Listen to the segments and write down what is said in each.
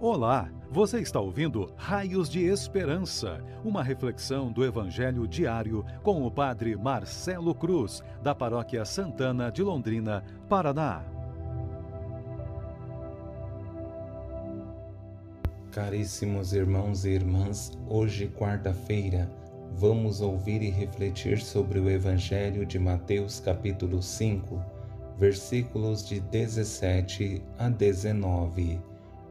Olá, você está ouvindo Raios de Esperança, uma reflexão do Evangelho diário com o Padre Marcelo Cruz, da Paróquia Santana de Londrina, Paraná. Caríssimos irmãos e irmãs, hoje, quarta-feira, vamos ouvir e refletir sobre o Evangelho de Mateus, capítulo 5, versículos de 17 a 19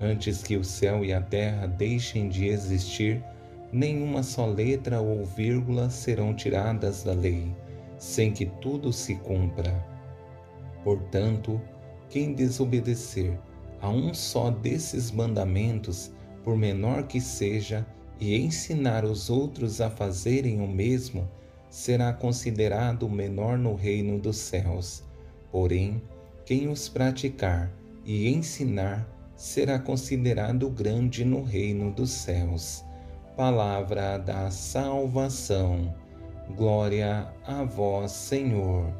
Antes que o céu e a terra deixem de existir, nenhuma só letra ou vírgula serão tiradas da lei, sem que tudo se cumpra. Portanto, quem desobedecer a um só desses mandamentos, por menor que seja, e ensinar os outros a fazerem o mesmo, será considerado menor no reino dos céus. Porém, quem os praticar e ensinar será considerado grande no reino dos céus. Palavra da salvação. Glória a vós, Senhor.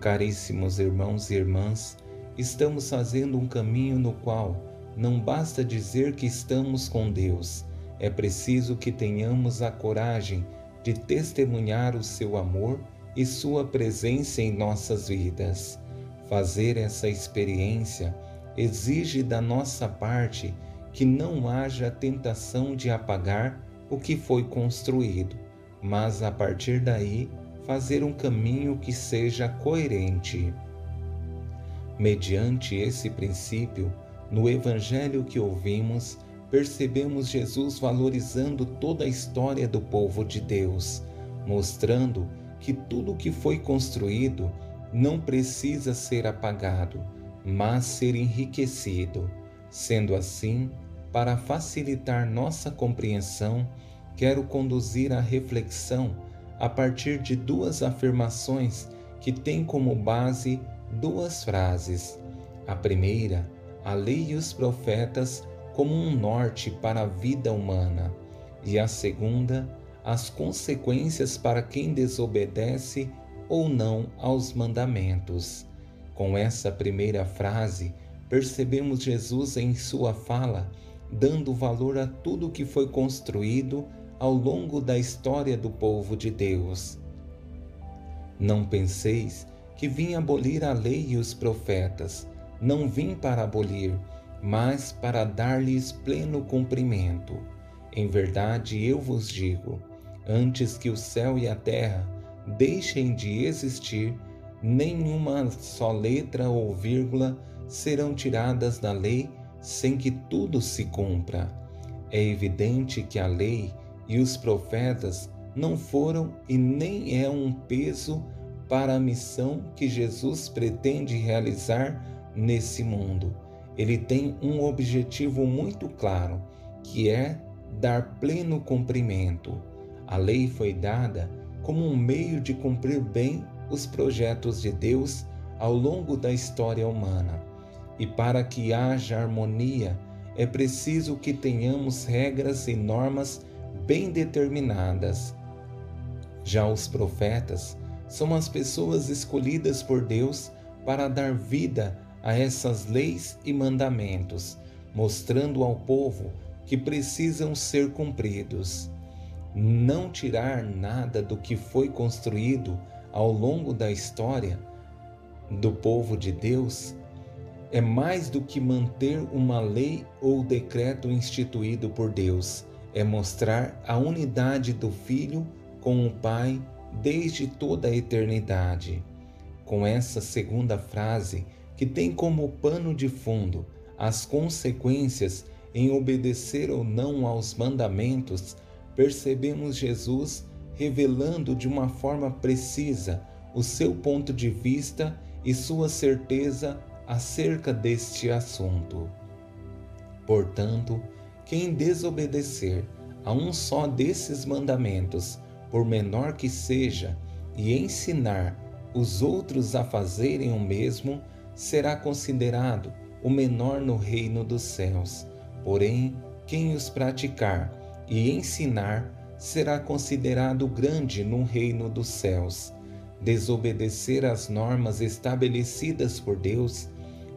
Caríssimos irmãos e irmãs, estamos fazendo um caminho no qual não basta dizer que estamos com Deus, é preciso que tenhamos a coragem de testemunhar o seu amor e sua presença em nossas vidas. Fazer essa experiência exige da nossa parte que não haja tentação de apagar o que foi construído, mas a partir daí fazer um caminho que seja coerente. Mediante esse princípio, no evangelho que ouvimos, percebemos Jesus valorizando toda a história do povo de Deus, mostrando que tudo que foi construído não precisa ser apagado mas ser enriquecido. Sendo assim, para facilitar nossa compreensão, quero conduzir a reflexão a partir de duas afirmações que têm como base duas frases. A primeira, a lei e os profetas como um norte para a vida humana, e a segunda, as consequências para quem desobedece ou não aos mandamentos. Com essa primeira frase, percebemos Jesus em sua fala dando valor a tudo que foi construído ao longo da história do povo de Deus. Não penseis que vim abolir a lei e os profetas. Não vim para abolir, mas para dar-lhes pleno cumprimento. Em verdade, eu vos digo: antes que o céu e a terra deixem de existir, nenhuma só letra ou vírgula serão tiradas da lei sem que tudo se cumpra. É evidente que a lei e os profetas não foram e nem é um peso para a missão que Jesus pretende realizar nesse mundo. Ele tem um objetivo muito claro, que é dar pleno cumprimento. A lei foi dada como um meio de cumprir bem os projetos de Deus ao longo da história humana. E para que haja harmonia, é preciso que tenhamos regras e normas bem determinadas. Já os profetas são as pessoas escolhidas por Deus para dar vida a essas leis e mandamentos, mostrando ao povo que precisam ser cumpridos. Não tirar nada do que foi construído ao longo da história do povo de Deus é mais do que manter uma lei ou decreto instituído por Deus, é mostrar a unidade do Filho com o Pai desde toda a eternidade. Com essa segunda frase, que tem como pano de fundo as consequências em obedecer ou não aos mandamentos, percebemos Jesus revelando de uma forma precisa o seu ponto de vista e sua certeza acerca deste assunto. Portanto, quem desobedecer a um só desses mandamentos, por menor que seja, e ensinar os outros a fazerem o mesmo, será considerado o menor no reino dos céus. Porém, quem os praticar e ensinar será considerado grande no reino dos céus. Desobedecer às normas estabelecidas por Deus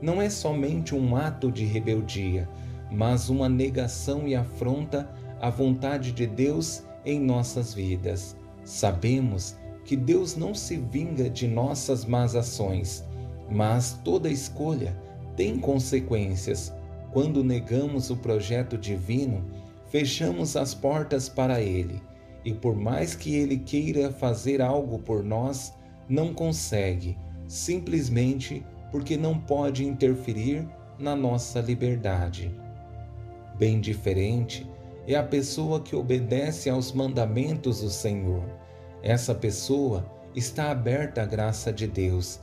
não é somente um ato de rebeldia, mas uma negação e afronta à vontade de Deus em nossas vidas. Sabemos que Deus não se vinga de nossas más ações, mas toda escolha tem consequências. Quando negamos o projeto divino, fechamos as portas para Ele, e por mais que Ele queira fazer algo por nós, não consegue, simplesmente porque não pode interferir na nossa liberdade. Bem diferente é a pessoa que obedece aos mandamentos do Senhor. Essa pessoa está aberta à graça de Deus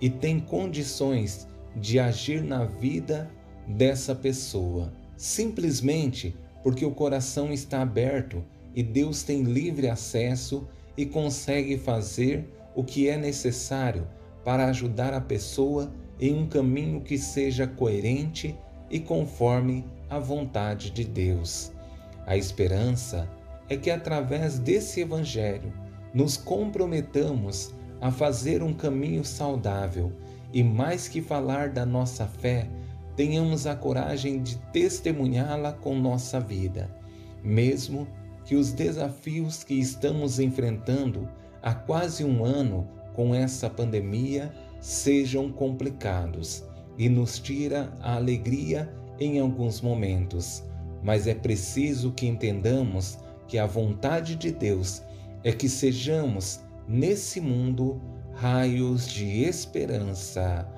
e tem condições de agir na vida dessa pessoa, simplesmente porque o coração está aberto e Deus tem livre acesso e consegue fazer o que é necessário para ajudar a pessoa em um caminho que seja coerente e conforme a vontade de Deus. A esperança é que através desse Evangelho nos comprometamos a fazer um caminho saudável e, mais que falar da nossa fé, tenhamos a coragem de testemunhá-la com nossa vida, mesmo que os desafios que estamos enfrentando há quase um ano com essa pandemia sejam complicados e nos tira a alegria em alguns momentos. Mas é preciso que entendamos que a vontade de Deus é que sejamos nesse mundo raios de esperança.